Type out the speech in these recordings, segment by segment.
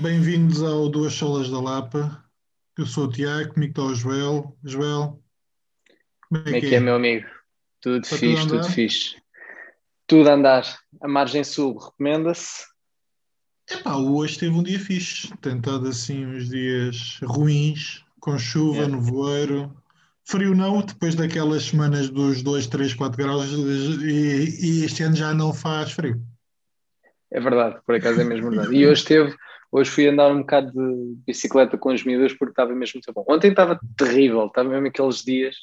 bem-vindos ao Duas Solas da Lapa. Eu sou o Tiago, comigo está o Joel. Joel, como é, que é, meu amigo? Tudo está fixe, tudo, tudo fixe. Tudo a andar. A margem sul recomenda-se? Epá, hoje teve um dia fixe. Tem estado assim uns dias ruins, com chuva, é. nevoeiro. Frio não, depois daquelas semanas dos 2, 3, 4 graus e, e este ano já não faz frio. É verdade, por acaso é mesmo verdade. E hoje teve, hoje fui andar um bocado de bicicleta com os miúdos porque estava mesmo muito bom. Ontem estava terrível, estava mesmo aqueles dias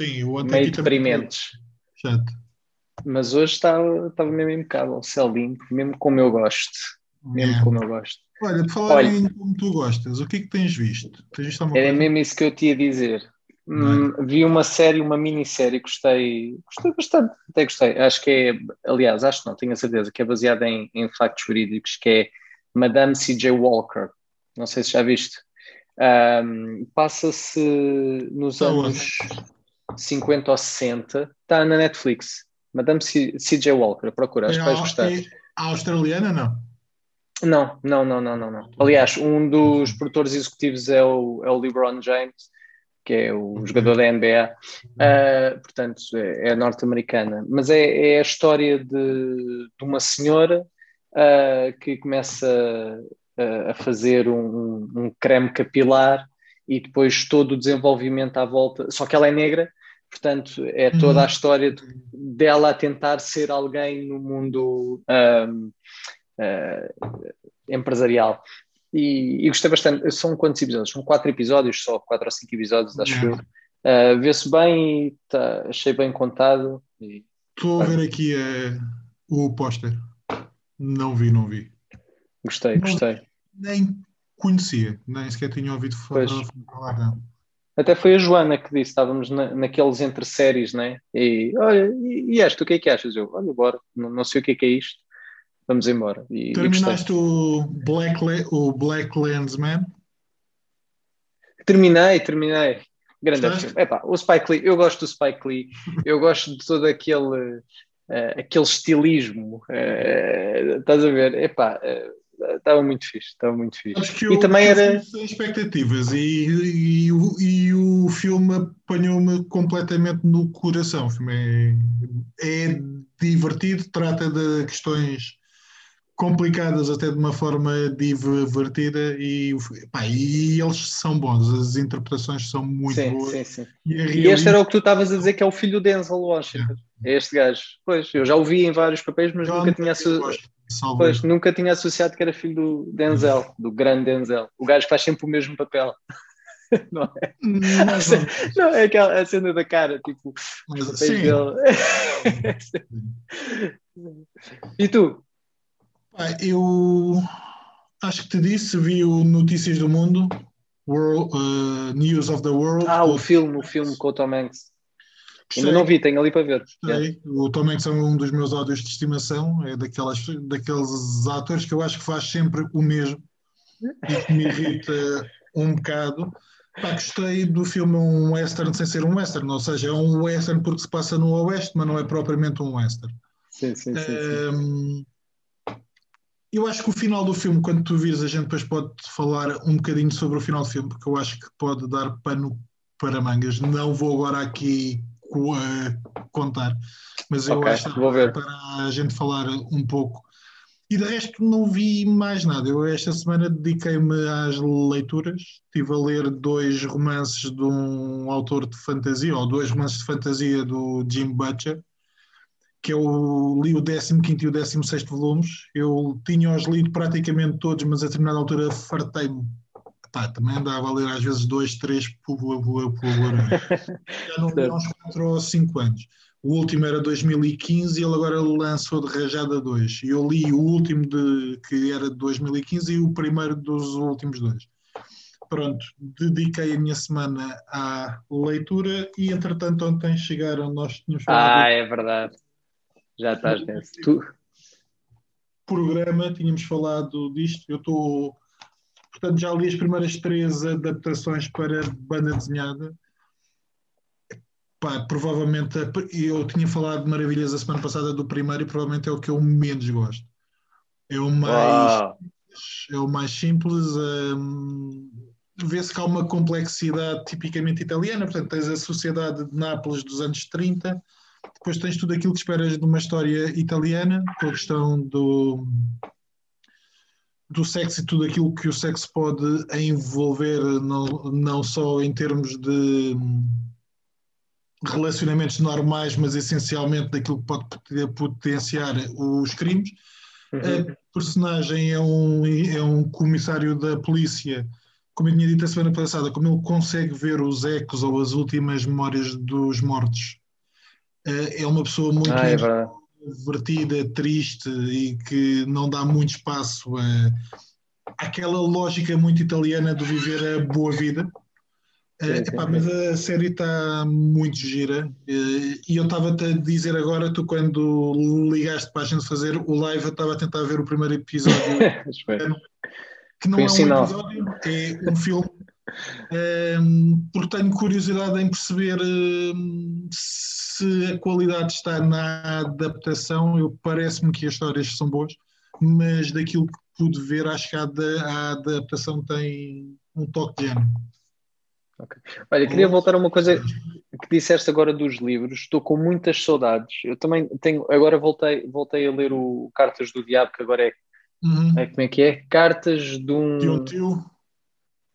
Sim, meio deprimentes. Chato. Mas hoje estava, estava mesmo impecável, céu limpo, mesmo como eu gosto. Mesmo é. como eu gosto. Olha, por falar Olha, em como tu gostas, o que é que tens visto? Tens visto era coisa? mesmo isso que eu te ia dizer. Hum, vi uma série, uma minissérie, gostei, gostei bastante, até gostei. Acho que é, aliás, acho não, tenho a certeza que é baseada em, em factos jurídicos, que é Madame C.J. Walker. Não sei se já viste. Um, Passa-se nos anos 50 ou 60, está na Netflix. Madame C.J. Walker, procura, acho que vais gostar. É a australiana, não? Não, não, não, não, não, não. Aliás, um dos produtores executivos é o, é o LeBron James que é o jogador da NBA, uh, ah, portanto é, é norte-americana, mas é, é, a história de, de uma senhora uh, que começa a, a fazer um, um, creme capilar e depois todo o desenvolvimento à volta, só que ela é negra, portanto é toda a uhum. história de, dela a tentar ser alguém no mundo um, uh, ah, empresarial. E, e, gostei bastante. São quantos episódios? São quatro episódios, só quatro ou cinco episódios, acho eu. Uh, Vê-se bem e tá, achei bem contado. E... Estou a ver aqui uh, o póster. Não vi, não vi. Gostei, não, gostei. Nem conhecia, nem sequer tinha ouvido falar, falar não. Até foi a Joana que disse, estávamos na, naqueles entre séries, né? E olha, e, e esta, o que é que achas? Eu, olha, bora, não, não sei o que é que é isto vamos embora. E, Terminaste e o, Black, o Black Landsman? Terminei, terminei. Grande. Epá, o Spike Lee, eu gosto do Spike Lee, eu gosto de todo aquele, uh, aquele estilismo. Uh, estás a ver? Epá, uh, estava muito fixe, estava muito fixe. Acho que e eu, também era. Sem expectativas e, e, e, o, e o filme apanhou-me completamente no coração. O filme é, é divertido, trata de questões complicadas até de uma forma divertida e, pá, e eles são bons, as interpretações são muito sim, boas. Sim, sim. E, e este era o que tu estavas a dizer que é o filho do Denzel Washington, é. este gajo. Pois, eu já o vi em vários papéis, mas nunca tinha, pois, nunca tinha associado que era filho do Denzel, do grande Denzel, o gajo que faz sempre o mesmo papel. Não é? Não, não, é aquela a cena da cara, tipo, mas, sim. dele. e tu? Eu acho que te disse, vi o Notícias do Mundo, World, uh, News of the World. Ah, o filme, o filme com o Tom Hanks. Gostei. Ainda não vi, tenho ali para ver. Yeah. O Tom Hanks é um dos meus áudios de estimação, é daquelas, daqueles atores que eu acho que faz sempre o mesmo e que me irrita um bocado. Pá, gostei do filme um western sem ser um western, ou seja, é um western porque se passa no oeste, mas não é propriamente um western. Sim, sim, sim. Um, sim. Eu acho que o final do filme, quando tu vires, a gente depois pode falar um bocadinho sobre o final do filme, porque eu acho que pode dar pano para mangas. Não vou agora aqui uh, contar, mas eu okay, acho que para a gente falar um pouco. E de resto não vi mais nada. Eu esta semana dediquei-me às leituras. Estive a ler dois romances de um autor de fantasia, ou dois romances de fantasia do Jim Butcher que eu li o 15 e o 16 volumes. Eu tinha-os lido praticamente todos, mas a determinada altura fartei-me. também andava a ler às vezes dois, três por, por Já não li uns 4 ou 5 anos. O último era 2015 e ele agora lançou de Rajada 2. E eu li o último de, que era de 2015 e o primeiro dos últimos dois. Pronto, dediquei a minha semana à leitura e entretanto ontem chegaram, nós tínhamos falado. Ah, é verdade já estás nesse. Tu... Programa, tínhamos falado disto. Eu estou. Portanto, já li as primeiras três adaptações para banda desenhada. Pá, provavelmente eu tinha falado de maravilhas a semana passada do primeiro e provavelmente é o que eu menos gosto. É o mais. é o mais simples. Um, Vê-se que há uma complexidade tipicamente italiana, portanto, tens a sociedade de Nápoles dos anos 30, depois tens tudo aquilo que esperas de uma história italiana, com a questão do, do sexo e tudo aquilo que o sexo pode envolver, não, não só em termos de relacionamentos normais, mas essencialmente daquilo que pode potenciar os crimes. Uhum. A personagem é um, é um comissário da polícia, como eu tinha dito a semana passada, como ele consegue ver os ecos ou as últimas memórias dos mortos. Eh, é uma pessoa muito ah, é divertida, triste e que não dá muito espaço a, àquela lógica muito italiana de viver a boa vida. Uh, epá, mas a série está muito gira. Uh, e eu estava-te a dizer agora, tu quando ligaste para a gente fazer o live, eu estava a tentar ver o primeiro episódio. Que não é um episódio, é um filme um, porque tenho curiosidade em perceber um, se a qualidade está na adaptação, eu parece-me que as histórias são boas, mas daquilo que pude ver acho que a, a adaptação tem um toque de género Okay. Olha, queria voltar a uma coisa que disseste agora dos livros. Estou com muitas saudades. Eu também tenho. Agora voltei, voltei a ler o Cartas do Diabo, que agora é. Uhum. é como é que é? Cartas de um. Tio, tio.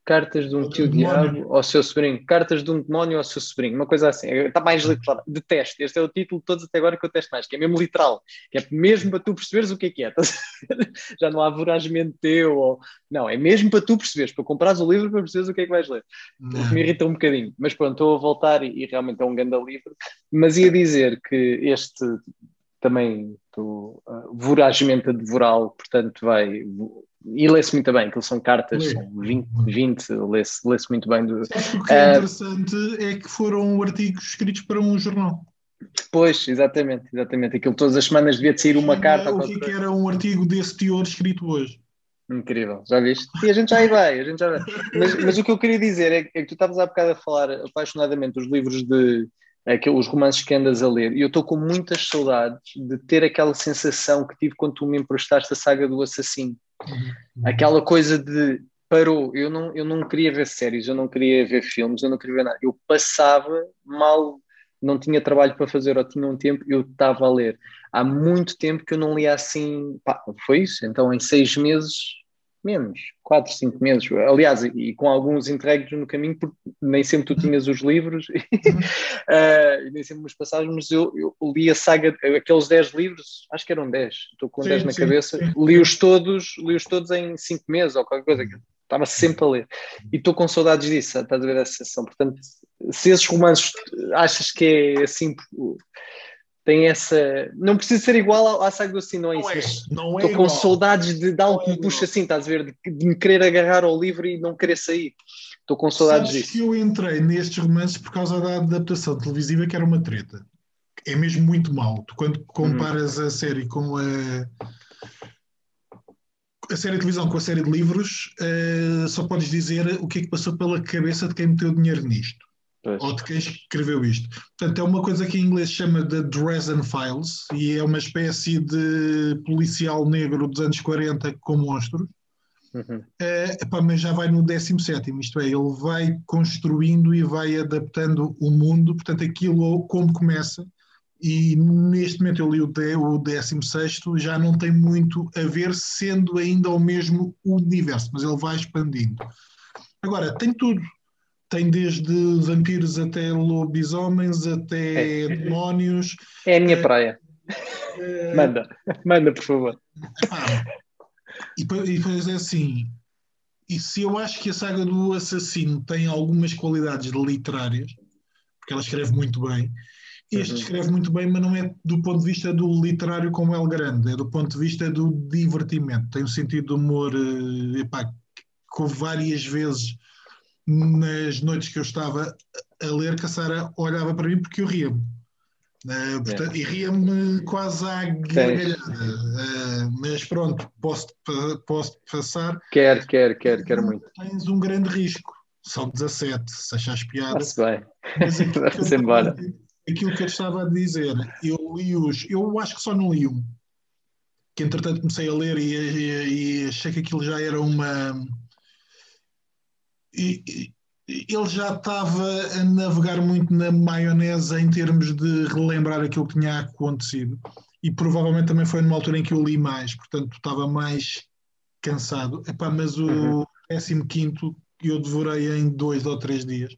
Cartas de um tio diabo ao seu sobrinho. Cartas de um demónio ao seu sobrinho. Uma coisa assim. Está mais literal. Detesto. Este é o título de todos até agora que eu testo mais, que é mesmo literal. Que é mesmo para tu perceberes o que é que é. Já não há voragem teu. Ou... Não, é mesmo para tu perceberes, para comprares o livro para perceberes o que é que vais ler. O que me irrita um bocadinho. Mas pronto, estou a voltar e, e realmente é um grande livro. Mas ia dizer que este também estou uh, vorazmente a devorá-lo, portanto vai e lê-se muito bem, que são cartas, lê. são 20, 20 lê-se lê muito bem. Do, o que é uh, interessante é que foram artigos escritos para um jornal. Pois, exatamente, exatamente. Aquilo todas as semanas devia sair uma carta. O que, que era um artigo desse teor escrito hoje? Incrível, já viste? E a gente já aí vai, a gente já vai. Mas, mas o que eu queria dizer é que, é que tu estavas há bocado a falar apaixonadamente dos livros de aqueles romances que andas a ler, e eu estou com muitas saudades de ter aquela sensação que tive quando tu me emprestaste a saga do assassino. Uhum. Aquela coisa de parou, eu não, eu não queria ver séries, eu não queria ver filmes, eu não queria ver nada. Eu passava mal, não tinha trabalho para fazer ou tinha um tempo, eu estava a ler. Há muito tempo que eu não lia assim, pá, foi isso. Então, em seis meses, menos, 4, 5 meses. Aliás, e, com alguns entregues no caminho, porque nem sempre tu tinhas os livros, uh, e nem sempre umas passagens, mas eu, eu, li a saga, aqueles 10 livros, acho que eram 10, estou com sim, 10 na sim, cabeça, li-os todos, li-os todos em 5 meses ou qualquer coisa, estava sempre a ler. E estou com saudades disso, estás a ver essa sessão. Portanto, se esses romances achas que é assim tem essa. Não precisa ser igual à, assim, não é não isso. É, não é estou com saudades de, de algo que me é puxa assim, estás a ver? De, de, me querer agarrar ao livro e não querer sair. Estou com saudades Sabes disso. que eu entrei nestes romances por causa da adaptação televisiva, que era uma treta. É mesmo muito mal. Tu, quando comparas hum. a série com a. A série de televisão com a série de livros, uh, só podes dizer o que é que passou pela cabeça de quem meteu dinheiro nisto. Pois. ou de quem escreveu isto. Portanto, é uma coisa que em inglês chama de Dresden Files e é uma espécie de policial negro dos anos 40 com monstros. Uhum. É, epá, mas já vai no 17, isto é, ele vai construindo e vai adaptando o mundo, portanto, aquilo como começa, e neste momento eu li o, de, o 16, já não tem muito a ver, sendo ainda o mesmo universo, mas ele vai expandindo. Agora, tem tudo, tem desde vampiros até lobisomens, até é. demónios. É a minha praia. É... Manda, manda, por favor. Ah, e, e depois é assim. E se eu acho que a saga do assassino tem algumas qualidades literárias, porque ela escreve muito bem, este uhum. escreve muito bem, mas não é do ponto de vista do literário como El Grande, é do ponto de vista do divertimento. Tem um sentido de humor, eh, epá, que houve várias vezes nas noites que eu estava a ler, que a Sara olhava para mim porque eu ria-me. Uh, portanto, é. E ria-me quase à gargalhada. Uh, mas pronto, posso, posso passar. Quer, quer, quer, quer muito. Tens um grande risco. São 17, se achares piada. Está-se bem. Mas aquilo, que eu, embora. aquilo que eu estava a dizer, eu li os. Eu acho que só não li um. que entretanto comecei a ler e, e, e achei que aquilo já era uma. Ele já estava a navegar muito na maionese em termos de relembrar aquilo que tinha acontecido e provavelmente também foi numa altura em que eu li mais, portanto estava mais cansado. Epá, mas o uhum. 15 eu devorei em dois ou três dias.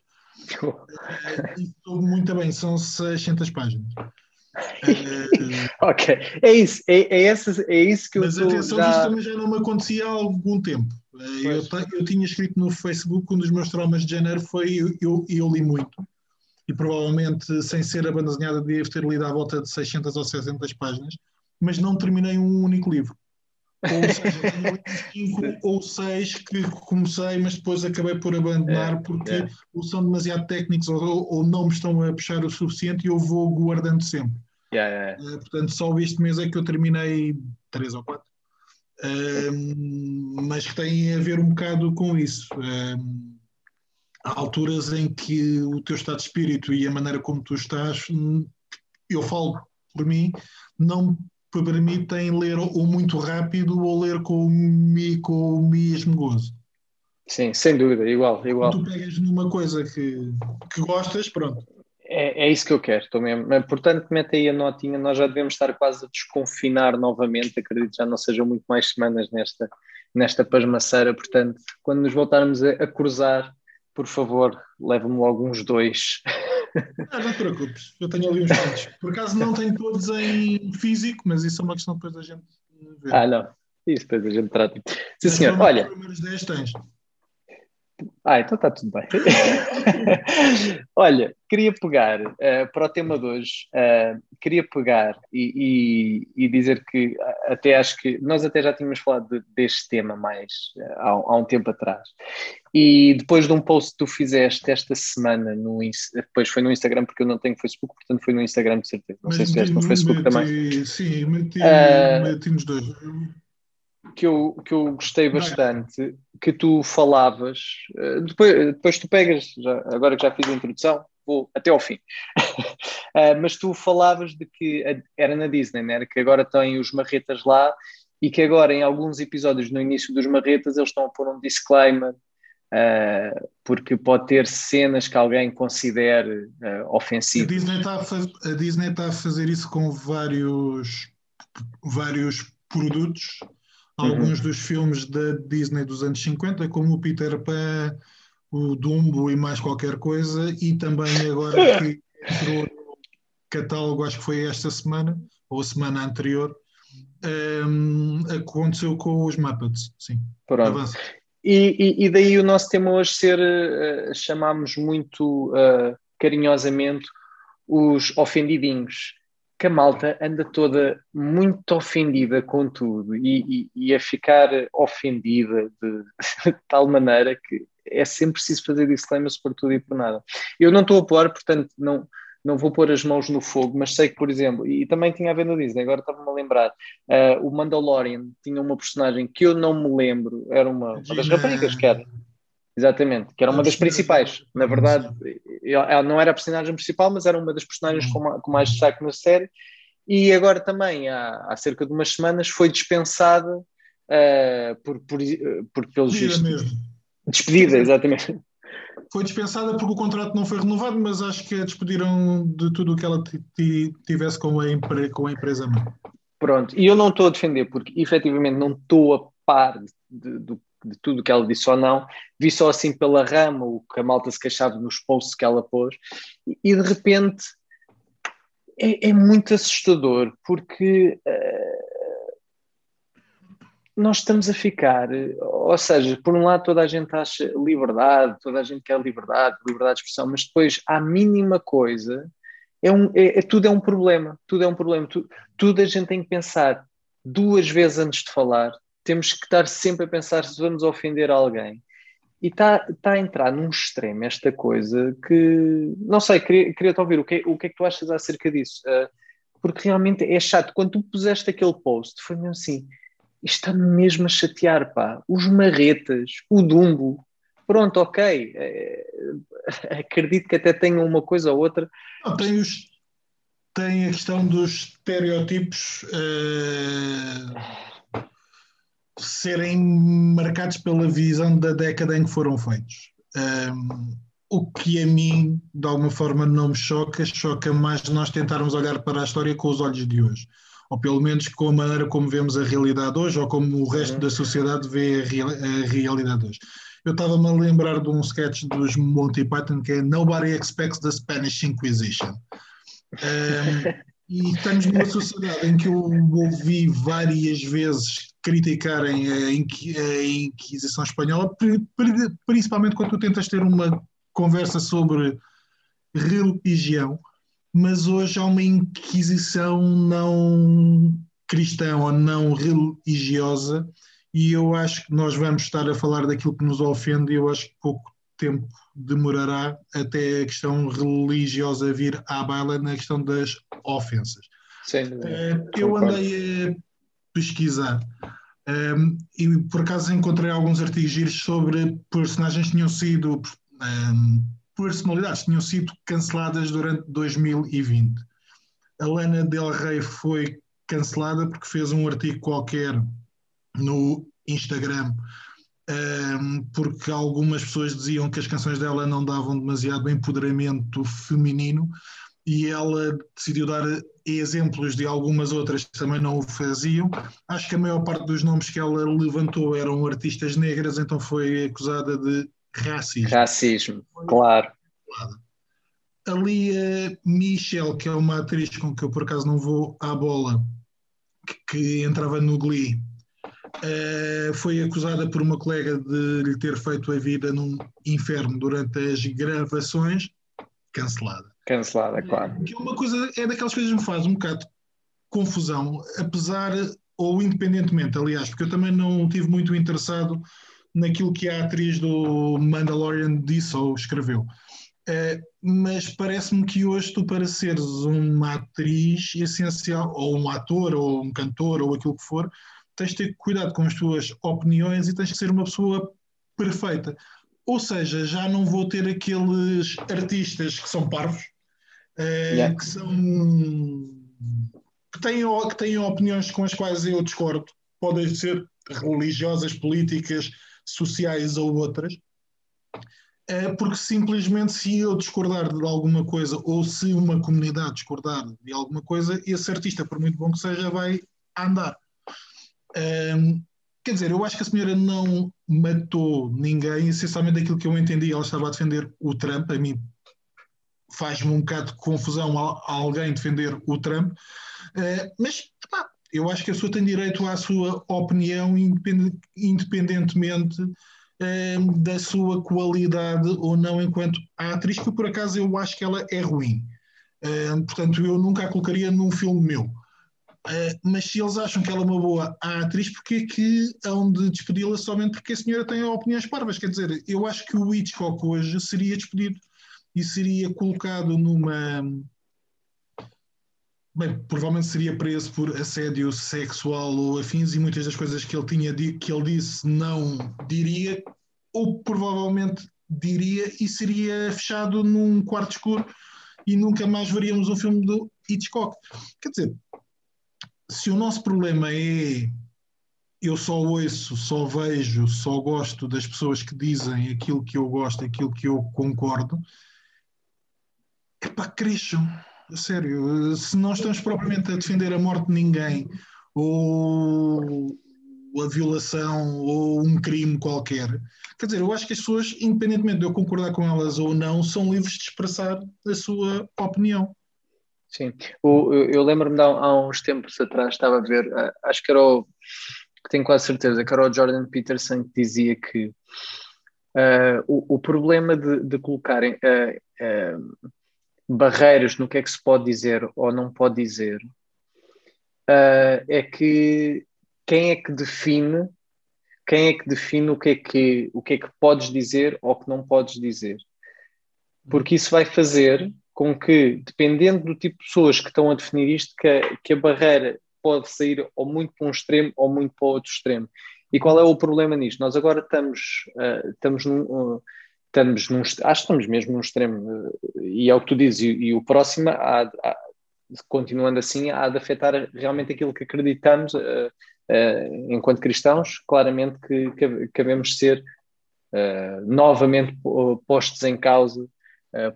Uh, e soube muito bem, são 600 páginas. Ok, é isso, é, é, essa, é isso que mas eu Mas atenção, já... isto também já não me acontecia há algum tempo. Eu, eu, tinha escrito no Facebook, um dos meus traumas de janeiro foi eu, eu, eu li muito e provavelmente sem ser a banda desenhada devo ter lido à volta de 600 ou 600 páginas, mas não terminei um único livro. Ou seja, tenho cinco ou seis que comecei, mas depois acabei por abandonar é, porque é. ou são demasiado técnicos ou, ou, não me estão a puxar o suficiente e eu vou guardando sempre. Yeah, yeah. Uh, portanto, só este mês é que eu terminei três ou quatro. Mas que tem a ver um bocado com isso. Uh, há alturas em que o teu estado de espírito e a maneira como tu estás, eu falo por mim, não permitem ler ou muito rápido ou ler com, com o mesmo gozo. Sim, sem dúvida, igual, igual. Tu pegas numa coisa que, que gostas, pronto. É, é isso que eu quero, estou mesmo. Portanto, mete aí a notinha, nós já devemos estar quase a desconfinar novamente, acredito já não sejam muito mais semanas nesta, nesta pasmaceira, portanto, quando nos voltarmos a, a cruzar, por favor, leve-me logo uns dois. Ah, não te preocupes, eu tenho ali uns quantos. Por acaso não tenho todos em físico, mas isso é uma questão depois da gente ver. Ah, não. Isso depois a gente trata. Sim, senhor. Olha. Os primeiros 10 tens. Ah, então está tudo bem. Olha, queria pegar uh, para o tema de hoje, uh, queria pegar e, e, e, dizer que até acho que nós até já tínhamos falado de, deste tema mais uh, há, há, um tempo atrás. E depois de um post que tu fizeste esta semana, no, depois foi no Instagram, porque eu não tenho Facebook, portanto foi no Instagram de certeza. Não Mas sei se fizeste no Facebook meti, também. Sim, meti, meti nos dois que eu, que eu gostei bastante, que tu falavas, eh, depois, depois tu pegas, já, agora que já fiz a introdução, vou até ao fim, uh, mas tu falavas de que era na Disney, né? que agora tem os marretas lá e que agora em alguns episódios no início dos marretas eles estão a pôr um disclaimer uh, porque pode ter cenas que alguém considere uh, ofensivas. A Disney, está a, faz, a Disney está a fazer isso com vários, vários produtos alguns uhum. dos filmes da Disney dos anos 50, como o Peter Pan, o Dumbo e mais qualquer coisa, e também agora que entrou no catálogo, acho que foi esta semana, ou a semana anterior, um, aconteceu com os Muppets, sim. Pronto. E, e, e, daí o nosso tema hoje ser, uh, chamamos muito uh, carinhosamente os ofendidinhos que a malta anda toda muito ofendida com tudo e, e, e a ficar ofendida de, de, tal maneira que é sempre preciso fazer disclaimers por tudo e por nada. Eu não estou a pôr, portanto, não, não vou pôr as mãos no fogo, mas sei que, por exemplo, e também tinha a ver no Disney, agora estava-me a lembrar, uh, o Mandalorian tinha uma personagem que eu não me lembro, era uma, uma das raparigas que era. Exatamente, que era uma das principais. Na verdade, ela não era a personagem principal, mas era uma das personagens com, com mais destaque na série. E agora também, há, há cerca de umas semanas, foi dispensada uh, por, por, por, pelos Despedida mesmo. Despedida, exatamente. Foi dispensada porque o contrato não foi renovado, mas acho que a despediram de tudo o que ela tivesse com a, com a empresa mãe. Pronto, e eu não estou a defender porque efetivamente não estou a par de, do de tudo que ela disse ou não, vi só assim pela rama o que a malta se queixava nos posts que ela pôs, e, de repente é, é muito assustador, porque uh, nós estamos a ficar, ou seja, por um lado toda a gente acha liberdade, toda a gente quer liberdade, liberdade de expressão, mas depois a mínima coisa é, um, é, é tudo é um problema, tudo é um problema, tudo, tudo a gente tem que pensar duas vezes antes de falar, temos que estar sempre a pensar se vamos ofender alguém. E está tá a entrar num extremo esta coisa que, não sei, queria, queria te ouvir, o que, o que é que tu achas acerca disso? Uh, porque realmente é chato. Quando tu puseste aquele post, foi mesmo assim, isto está-me mesmo a chatear, pá. Os marretas, o Dumbo, pronto, ok. É, acredito que até tenham uma coisa ou outra. Tem os, tem a questão dos estereótipos uh, serem marcados pela visão da década em que foram feitos. Um, o que a mim, de alguma forma, não me choca, choca mais nós tentarmos olhar para a história com os olhos de hoje. Ou pelo menos com a maneira como vemos a realidade hoje, ou como o resto uhum. da sociedade vê a, real, a realidade hoje. Eu estava-me a lembrar de um sketch dos Monty Python que é Nobody Expects the Spanish Inquisition. Um, e estamos numa sociedade em que eu ouvi várias vezes criticarem a, Inquisição Espanhola, principalmente quando tu tentas ter uma conversa sobre religião, mas hoje há uma Inquisição não cristã ou não religiosa, e eu acho que nós vamos estar a falar daquilo que nos ofende, e eu acho que pouco tempo demorará até a questão religiosa vir à baila na questão das ofensas. Uh, eu andei a pesquisar um, e por acaso encontrei alguns artigos giros sobre personagens que tinham sido um, personalidades que tinham sido canceladas durante 2020. A Lana Del Rey foi cancelada porque fez um artigo qualquer no Instagram um, porque algumas pessoas diziam que as canções dela não davam demasiado empoderamento feminino e ela decidiu dar exemplos de algumas outras que também não o faziam. Acho que a maior parte dos nomes que ela levantou eram artistas negras, então foi acusada de racismo. Racismo, claro. Ali a Michelle, que é uma atriz com que eu por acaso não vou à bola, que, que entrava no Glee, Uh, foi acusada por uma colega de lhe ter feito a vida num inferno durante as gravações, cancelada. Cancelada, claro. Que é uma coisa, é daquelas coisas que me faz um bocado confusão, apesar, ou independentemente, aliás, porque eu também não estive muito interessado naquilo que a atriz do Mandalorian disse ou escreveu. Uh, mas parece-me que hoje tu, para seres uma atriz essencial, ou um ator, ou um cantor, ou aquilo que for, tens de ter cuidado com as tuas opiniões e tens de ser uma pessoa perfeita. Ou seja, já não vou ter aqueles artistas que são parvos, eh, yeah. que são que têm, que têm opiniões com as quais eu discordo, podem ser religiosas, políticas, sociais ou outras, é porque simplesmente se eu discordar de alguma coisa ou se uma comunidade discordar de alguma coisa, esse artista, por muito bom que seja, vai andar. Um, quer dizer, eu acho que a senhora não matou ninguém, essencialmente aquilo que eu entendi, ela estava a defender o Trump, a mim faz-me um bocado de confusão a, alguém defender o Trump, uh, mas epá, eu acho que a pessoa tem direito à sua opinião independentemente da sua qualidade ou não enquanto atriz, que por acaso eu acho que ela é ruim. portanto, eu nunca a colocaria num filme meu. Uh, mas se eles acham que ela é uma boa atriz, porque é que hão de despedi-la somente porque a senhora tem opiniões parvas? Quer dizer, eu acho que o Hitchcock hoje seria despedido e seria colocado numa. Bem, provavelmente seria preso por assédio sexual ou afins e muitas das coisas que ele tinha que ele disse não diria, ou provavelmente diria e seria fechado num quarto escuro e nunca mais veríamos um filme do Hitchcock. Quer dizer, se o nosso problema é eu só ouço, só vejo, só gosto das pessoas que dizem aquilo que eu gosto, aquilo que eu concordo, é pá, cresçam. Sério, se não estamos propriamente a defender a morte de ninguém, ou a violação, ou um crime qualquer, quer dizer, eu acho que as pessoas, independentemente de eu concordar com elas ou não, são livres de expressar a sua opinião. Sim, o, eu lembro-me há, uns tempos atrás, estava a ver, eh, acho que era o, tenho quase certeza, que era o Jordan Peterson que dizia que uh, o, o, problema de, de colocarem uh, uh, barreiras no que é que se pode dizer ou não pode dizer é que quem é que define quem é que define o que é que, o que, é que podes dizer ou que não podes dizer. Porque isso vai fazer com que, dependendo do tipo de pessoas que estão a definir isto, que a, que a barreira pode sair ou muito para um extremo ou muito para o outro extremo. E qual é o problema nisto? Nós agora estamos, uh, estamos, num, uh, estamos num, acho que estamos mesmo num extremo, uh, e é o que tu dizes, e, e o próximo há, há, continuando assim, há de afetar realmente aquilo que acreditamos uh, uh, enquanto cristãos, claramente que, devemos ser uh, novamente postos em causa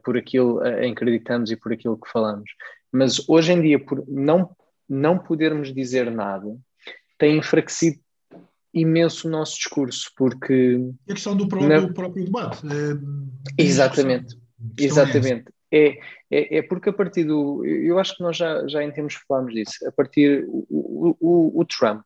por aquilo em que acreditamos e por aquilo que falamos. Mas hoje em dia, por não, não podermos dizer nada, tem enfraquecido imenso o nosso discurso, porque... A questão do próprio, na... próprio debate. É... Exatamente, é exatamente. É, é, é, porque a partir do. Eu acho que nós já, já em tempos falámos disso. A partir. O, o, o Trump,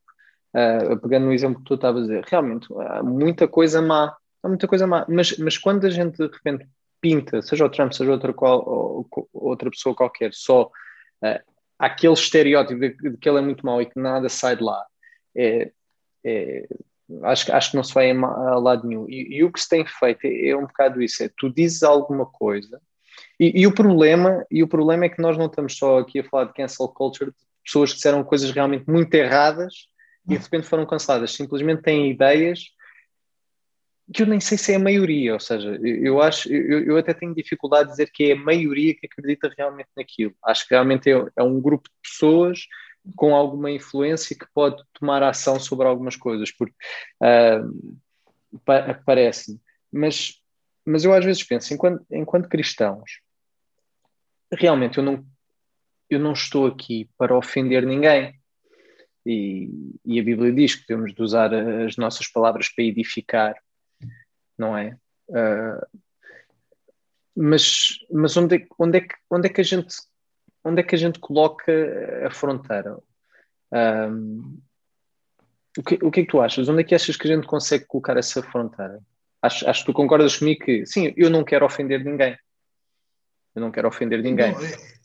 uh, pegando no exemplo que tu estavas a dizer, realmente há muita coisa má. Há muita coisa má. Mas, mas quando a gente de repente pinta, seja o Trump, seja outra, qual, ou, outra pessoa qualquer, só uh, aquele estereótipo de, de, que ele é muito mau e que nada sai de lá, é, é, acho, acho que não se vai a, lado nenhum. E, e, o que se tem feito é, é um bocado isso: é tu dizes alguma coisa e, e, o problema, e o problema é que nós não estamos só aqui a falar de cancel culture, de pessoas que disseram coisas realmente muito erradas e de repente foram canceladas. Simplesmente têm ideias que eu nem sei se é a maioria, ou seja, eu acho, eu, eu até tenho dificuldade de dizer que é a maioria que acredita realmente naquilo. Acho que realmente é, é um grupo de pessoas com alguma influência que pode tomar ação sobre algumas coisas, porque uh, parece-me. Mas, mas eu às vezes penso, enquanto, enquanto cristãos, realmente eu não, eu não estou aqui para ofender ninguém. E, e a Bíblia diz que temos de usar as nossas palavras para edificar, não é? Uh, mas mas onde, é, onde, é que, onde é que a gente onde é que a gente coloca a fronteira? Um, o, que, o que é que tu achas? Onde é que achas que a gente consegue colocar essa fronteira? Acho, acho que tu concordas comigo que sim, eu não quero ofender ninguém. Eu não quero ofender ninguém. é...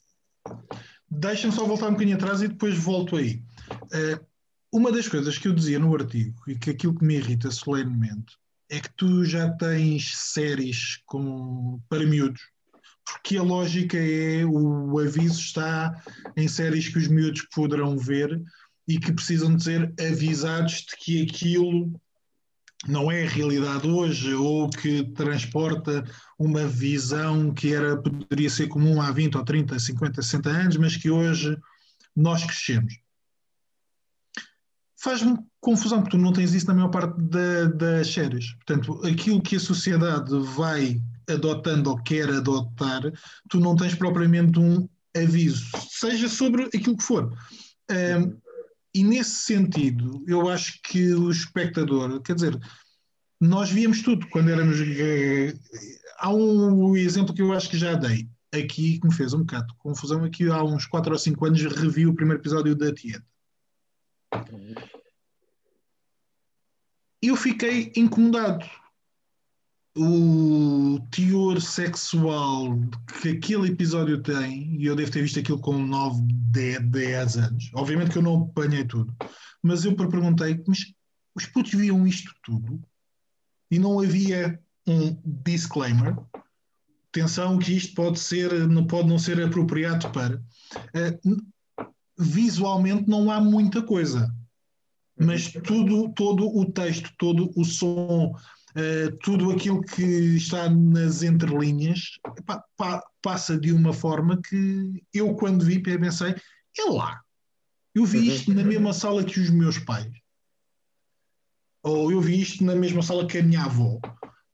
Deixa-me só voltar um bocadinho atrás e depois volto aí. Uh, uma das coisas que eu dizia no artigo e que aquilo que me irrita solenemente é que tu já tens séries com, para miúdos, porque a lógica é o aviso está em séries que os miúdos poderão ver e que precisam de ser avisados de que aquilo não é a realidade hoje ou que transporta uma visão que era poderia ser comum há 20 ou 30, 50, 60 anos, mas que hoje nós crescemos. Faz-me confusão, porque tu não tens isso na maior parte da, das séries. Portanto, aquilo que a sociedade vai adotando ou quer adotar, tu não tens propriamente um aviso, seja sobre aquilo que for. Um, e nesse sentido, eu acho que o espectador, quer dizer, nós víamos tudo quando éramos. Eh, há um exemplo que eu acho que já dei aqui que me fez um bocado de confusão. Aqui há uns 4 ou 5 anos revi o primeiro episódio da Tieta. Eu fiquei incomodado. O teor sexual que aquele episódio tem, e eu devo ter visto aquilo com 9, 10, 10 anos. Obviamente que eu não apanhei tudo, mas eu perguntei: mas os putos viam isto tudo? E não havia um disclaimer. Atenção que isto pode ser, não pode não ser apropriado para. Uh, visualmente não há muita coisa, mas tudo, todo o texto, todo o som, uh, tudo aquilo que está nas entrelinhas pa, pa, passa de uma forma que eu, quando vi, pensei: é lá, eu vi isto na mesma sala que os meus pais, ou eu vi isto na mesma sala que a minha avó.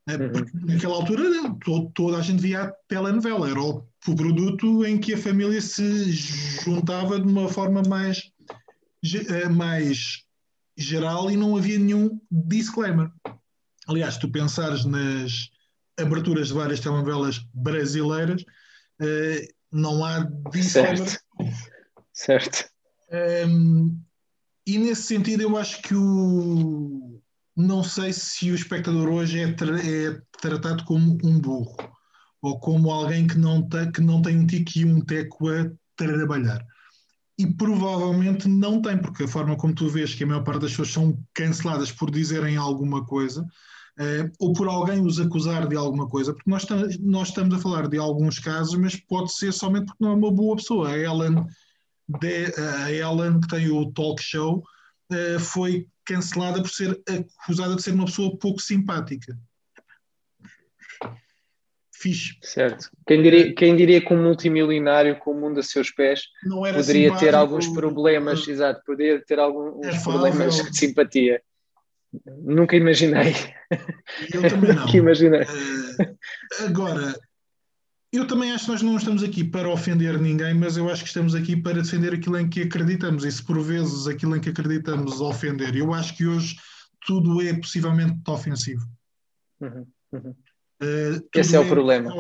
Uhum. Porque naquela altura todo, toda a gente via a telenovela, era o, o produto em que a família se juntava de uma forma mais, eh, mais geral e não havia nenhum disclaimer. Aliás, se tu pensares nas aberturas de várias telenovelas brasileiras, uh, não há. Certo. certo. Um, e nesse sentido, eu acho que o. Não sei se o espectador hoje é, tra é tratado como um burro ou como alguém que não, que não tem um tique e um teco a trabalhar. E provavelmente não tem, porque a forma como tu vês que a maior parte das pessoas são canceladas por dizerem alguma coisa, Uh, ou por alguém os acusar de alguma coisa, porque nós, nós, estamos a falar de alguns casos, mas pode ser somente porque não é uma boa pessoa. A Ellen, de, a Ellen que tem o talk show, uh, foi cancelada por ser acusada de ser uma pessoa pouco simpática. fixe. Certo. Quem diria, quem diria que um multimilionário com o mundo a seus pés poderia ter alguns problemas, uh, exato, poderia ter alguns é problemas de simpatia. Nunca imaginei. Eu também não. Nunca imaginei. Uh, agora, eu também acho que nós não estamos aqui para ofender ninguém, mas eu acho que estamos aqui para defender aquilo em que acreditamos. E se por vezes aquilo em que acreditamos ofender, eu acho que hoje tudo é possivelmente ofensivo. Uhum, uhum. Uh, Esse é, é o problema.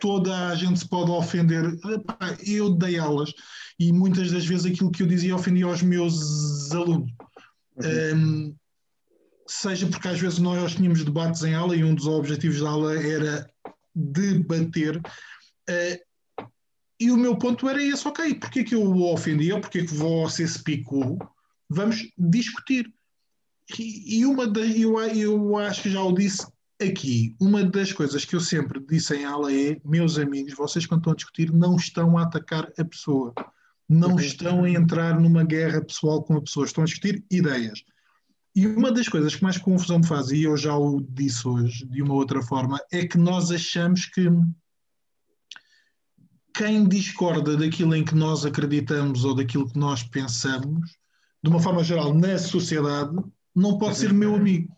Toda a gente se pode ofender. Epá, eu dei aulas e muitas das vezes aquilo que eu dizia ofendia aos meus alunos. Uhum. Um, seja porque às vezes nós tínhamos debates em aula e um dos objetivos da aula era debater. Uh, e o meu ponto era esse, ok, porque é que eu o ofendi porque é que você se picou? Vamos discutir. E, e uma das, eu, eu acho que já o disse aqui, uma das coisas que eu sempre disse em aula é, meus amigos, vocês quando estão a discutir não estão a atacar a pessoa, não uhum. estão a entrar numa guerra pessoal com a pessoa, estão a discutir ideias. E uma das coisas que mais confusão me faz, e eu já o disse hoje de uma outra forma, é que nós achamos que quem discorda daquilo em que nós acreditamos ou daquilo que nós pensamos, de uma forma geral, na sociedade, não pode ser meu amigo.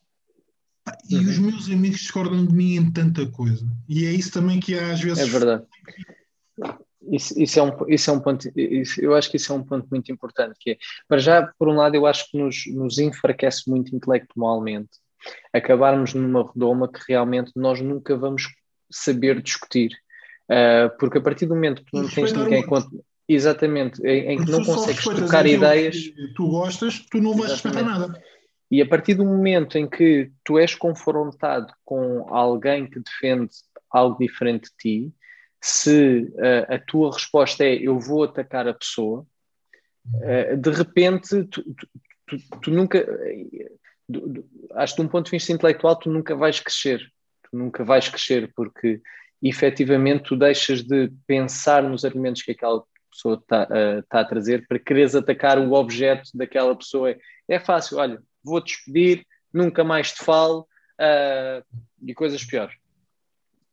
E uhum. os meus amigos discordam de mim em tanta coisa. E é isso também que às vezes. É verdade. Isso, isso, é um, isso é um ponto, isso, eu acho que isso é um ponto muito importante, que é, para já, por um lado, eu acho que nos, nos enfraquece muito intelectualmente acabarmos numa redoma que realmente nós nunca vamos saber discutir. Uh, porque a partir do momento que tu não tens ninguém exatamente, em, em que não consegues trocar ideias. Tu gostas, tu não vais respeitar nada. E a partir do momento em que tu és confrontado com alguém que defende algo diferente de ti, se uh, a tua resposta é eu vou atacar a pessoa, uh, de repente tu, tu, tu, tu nunca. Uh, acho que de um ponto de vista intelectual tu nunca vais crescer. Tu nunca vais crescer porque efetivamente tu deixas de pensar nos argumentos que aquela pessoa está uh, tá a trazer para quereres atacar o objeto daquela pessoa. É fácil, olha, vou despedir, nunca mais te falo uh, e coisas piores.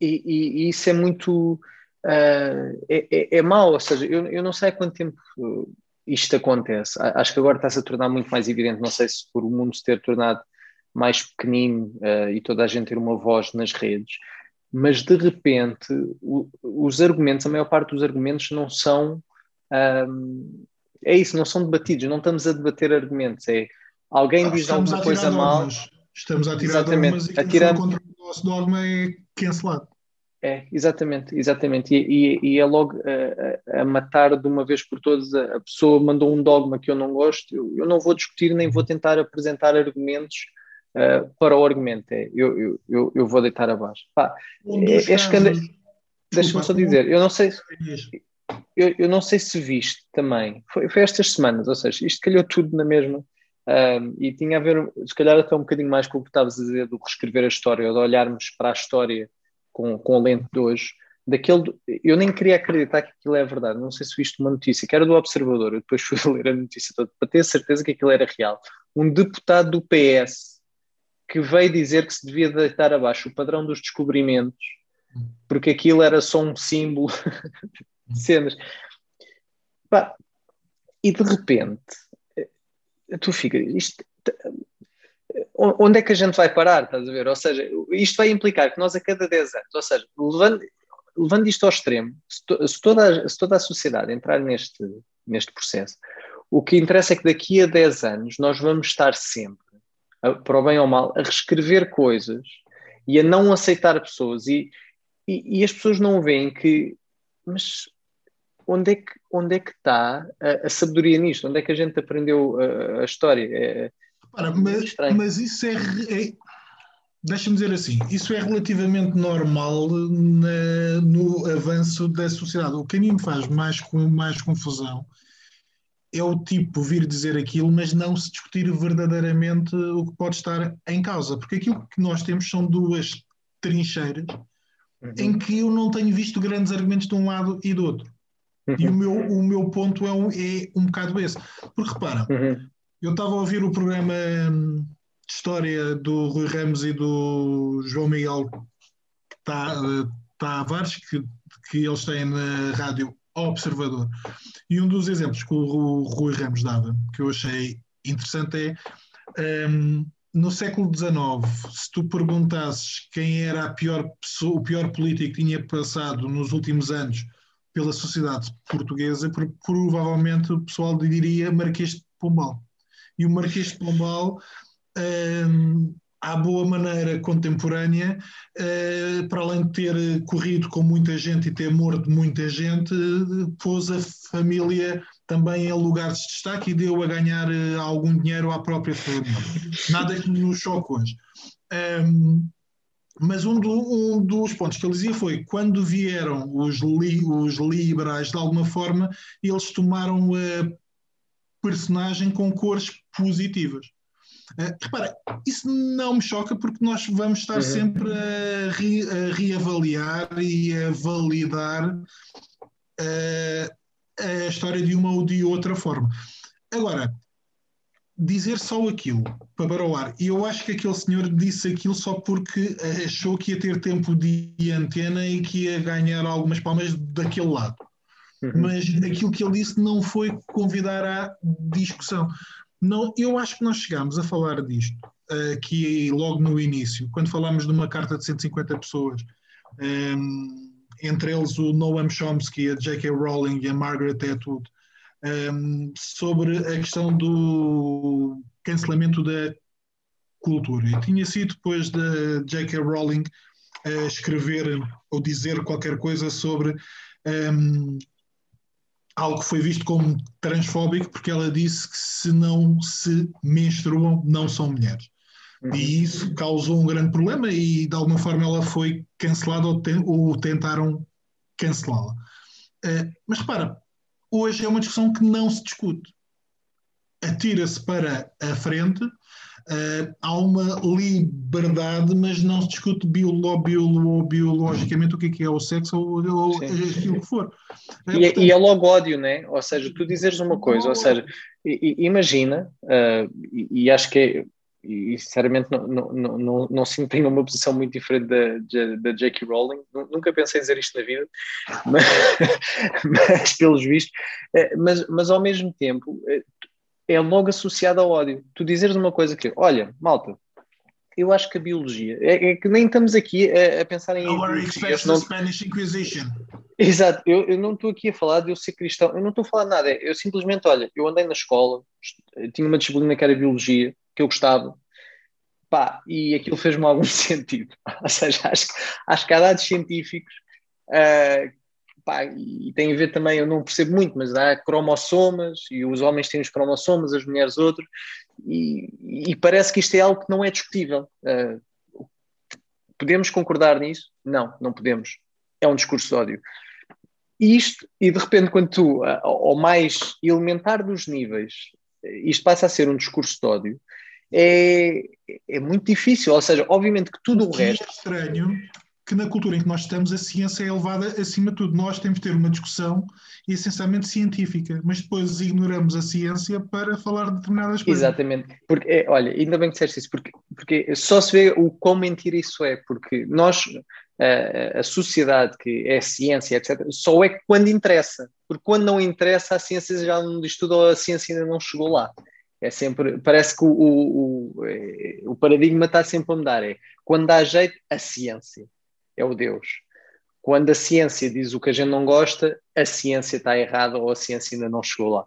E, e, e isso é muito. Uh, é, é, é, mau, ou seja, eu, eu não sei há quanto tempo isto acontece. Acho que agora está-se a tornar muito mais evidente. Não sei se por o mundo se ter tornado mais pequenino uh, e toda a gente ter uma voz nas redes, mas de repente o, os argumentos, a maior parte dos argumentos não são. Um, é isso, não são debatidos, não estamos a debater argumentos, é Alguém ah, diz alguma coisa mal. Estamos a tirar exatamente. dogmas e Atirar... contra o nosso dogma é cancelado. É, exatamente, exatamente. E, e, e é logo a, a, matar de uma vez por todas a, pessoa mandou um dogma que eu não gosto, eu, eu não vou discutir nem vou tentar apresentar argumentos uh, para o argumento. É, eu, eu, eu, eu vou deitar abaixo. Pá, é, é. Deixa-me só dizer, eu não sei. Eu, eu não sei se viste também, foi, foi estas semanas, ou seja, isto calhou tudo na mesma. Um, e tinha a ver, se calhar, até um bocadinho mais com o que estavas a dizer do reescrever a história, ou de olharmos para a história com, com a lente de hoje. Daquele, eu nem queria acreditar que aquilo é verdade. Não sei se viste uma notícia que era do Observador. Eu depois fui ler a notícia toda para ter certeza que aquilo era real. Um deputado do PS que veio dizer que se devia deitar abaixo o padrão dos descobrimentos, porque aquilo era só um símbolo de cenas. E de repente tu ficas, isto, onde é que a gente vai parar, estás a ver? Ou seja, isto vai implicar que nós a cada 10 anos, ou seja, levando, levando isto ao extremo, se, to, se, toda, a, se toda a sociedade entrar neste, neste processo, o que interessa é que daqui a 10 anos nós vamos estar sempre, para o bem ou mal, a reescrever coisas e a não aceitar pessoas e, e, e as pessoas não veem que, mas onde é que, onde é que está a, a sabedoria nisto? Onde é que a gente aprendeu a, a história? É, Repara, mas, mas, isso é, é deixa-me dizer assim, isso é relativamente normal na, no avanço da sociedade. O que a mim me faz mais, mais confusão é o tipo vir dizer aquilo, mas não se discutir verdadeiramente o que pode estar em causa. Porque aquilo que nós temos são duas trincheiras uhum. em que eu não tenho visto grandes argumentos de um lado e do outro. E o meu, o meu ponto é um, é um bocado esse. Porque repara, uhum. Eu estava a ouvir o programa hum, de história do Rui Ramos e do João Miguel, Tavares, que, que eles têm na rádio Observador. E um dos exemplos que o Rui Ramos dava, que eu achei interessante, é um, no século XIX, se tu perguntasses quem era pior pessoa, o pior político que tinha passado nos últimos anos pela sociedade portuguesa, provavelmente o pessoal diria Marquês de Pombal. E o Marquês de Pombal um, à boa maneira contemporânea, eh, para além de ter corrido com muita gente e ter morto muita gente, pôs a família também em lugares de destaque e deu a ganhar eh, algum dinheiro à própria família. Nada que nos choque hoje. Um, mas um, do, um, dos pontos que ele dizia foi quando vieram os, li, os liberais, de alguma forma, eles tomaram a personagem com cores positivas. Uh, repara, isso não me choca porque nós vamos estar uhum. sempre a, re, a, reavaliar e a validar uh, a história de uma ou de outra forma. Agora, dizer só aquilo para o ar, e eu acho que aquele senhor disse aquilo só porque achou que ia ter tempo de antena e que ia ganhar algumas palmas daquele lado. Uhum. Mas aquilo que ele disse não foi convidar à discussão. Não, eu acho que nós chegámos a falar disto aqui logo no início, quando falámos de uma carta de 150 pessoas, um, ehm, entre eles o Noam Chomsky, a J.K. Rowling e a Margaret Atwood, um, ehm, sobre a questão do cancelamento da cultura. E tinha sido depois da J.K. Rowling uh, escrever ou dizer qualquer coisa sobre um, ehm, algo que foi visto como transfóbico, porque ela disse que se não se menstruam, não são mulheres. Uhum. E isso causou um grande problema e de alguma forma ela foi cancelada ou, te, ou tentaram cancelá-la. Uh, mas repara, hoje é uma discussão que não se discute. Atira-se para a frente Uh, há uma liberdade, mas não se discute biolo, biolo, biologicamente o que é, que é o sexo ou, ou aquilo que for. É, e, portanto... e, é logo ódio, né? Ou seja, tu dizeres uma coisa, ou seja, imagina, uh, e, e, acho que é, e sinceramente não, não, não, não, não sinto tenho uma posição muito diferente da, da J.K. Rowling, nunca pensei em dizer isto na vida, mas, mas pelos vistos, eh, mas, mas ao mesmo tempo é logo associado ao ódio. Tu dizeres uma coisa que, olha, malta, eu acho que a biologia é, é que nem estamos aqui a, a pensar em. Não... Spanish Inquisition. Exato, eu, eu não estou aqui a falar de eu ser cristão, eu não estou a falar nada. Eu simplesmente, olha, eu andei na escola, tinha uma disciplina que era biologia, que eu gostava, pá, e aquilo fez-me algum sentido. Ou seja, acho, acho que há dados científicos uh, pá, e tem a ver também, eu não percebo muito, mas há cromossomas, e os homens têm os cromossomas, as mulheres outros, e, e parece que isto é algo que não é discutível. Uh, podemos concordar nisso? Não, não podemos. É um discurso de ódio. E isto, e de repente, quando tu, ao mais elementar dos níveis, isto passa a ser um discurso de ódio, é, é muito difícil. Ou seja, obviamente que tudo o, o resto. É estranho que na cultura em que nós estamos a ciência é elevada acima de tudo. Nós temos de ter uma discussão essencialmente científica, mas depois ignoramos a ciência para falar de determinadas coisas. Exatamente. Porque, é, olha, ainda bem que disseste isso, porque, porque só se vê o quão mentira isso é, porque nós, a, a sociedade que é ciência, etc., só é quando interessa, porque quando não interessa, a ciência já não diz tudo ou a ciência ainda não chegou lá. É sempre, parece que o, o, o, é, o paradigma está sempre a mudar. É quando dá jeito, a ciência é o Deus. Quando a ciência diz o que a gente não gosta, a ciência está errada ou a ciência ainda não chegou lá.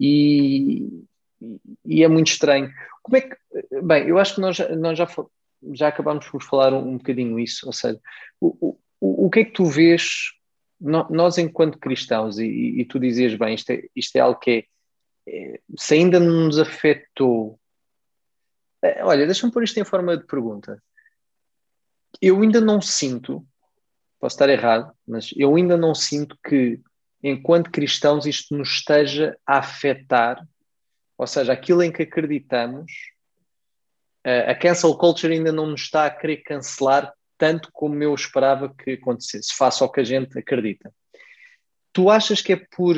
E, e é muito estranho. Como é que. Bem, eu acho que nós, nós já, já acabamos por falar um, um bocadinho isso. Ou seja, o, o, o que é que tu vês, nós enquanto cristãos, e, e tu dizias bem, isto é, isto é algo que é, é se ainda não nos afetou. É, olha, deixa-me pôr isto em forma de pergunta eu ainda não sinto, posso estar errado, mas eu ainda não sinto que, enquanto cristãos, isto nos esteja a afetar, ou seja, aquilo em que acreditamos, a cancel culture ainda não nos está a querer cancelar tanto como eu esperava que acontecesse, face ao que a gente acredita. Tu achas que é por.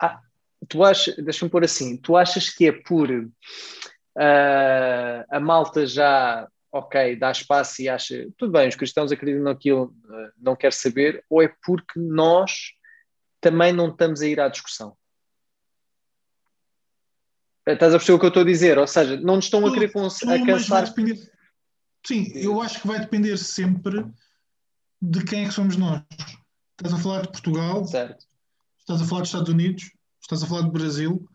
Ah, tu achas, deixa-me pôr assim, tu achas que é por uh, a malta já ok, dá espaço e acha, tudo bem, os cristãos acreditam naquilo, eh, não quer saber, ou é porque nós também não estamos a ir à discussão? Eh, estás a perceber o que eu estou a dizer? Ou seja, não nos estão a querer a cansar. Depender... Sim, eu acho que vai depender sempre de quem é que somos nós. Estás a falar de Portugal, certo. estás a falar dos Estados Unidos, estás a falar do Brasil,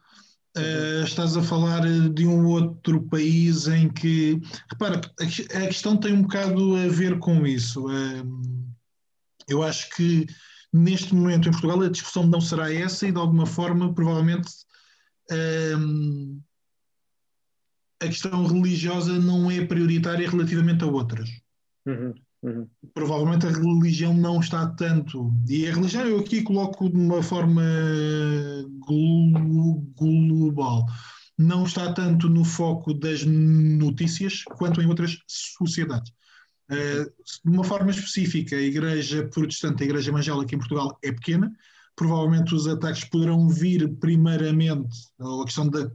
Uh, estás a falar de um outro país em que. Repara, a, questão tem um bocado a ver com isso. Uh, eu acho que neste momento em Portugal a discussão não será essa e de alguma forma, provavelmente, uh, a questão religiosa não é prioritária relativamente a outras. Uhum. Uhum. Provavelmente a religião não está tanto. E a religião eu aqui coloco de uma forma global. Não está tanto no foco das notícias quanto em outras sociedades. Uh, de uma forma específica, a Igreja Protestante, a Igreja Evangélica em Portugal é pequena. Provavelmente os ataques poderão vir primeiramente, a questão da,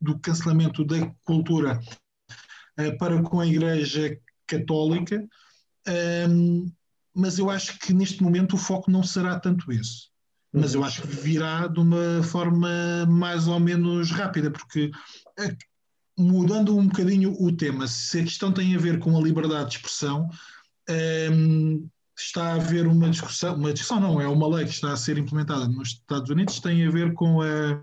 do cancelamento da cultura, uh, para com a Igreja Católica um, mas eu acho que neste momento o foco não será tanto esse. Mas eu acho que virá de uma forma mais ou menos rápida, porque mudando um bocadinho o tema, se a questão tem a ver com a liberdade de expressão, um, está a haver uma discussão, uma discussão não, é uma lei que está a ser implementada nos Estados Unidos, tem a ver com a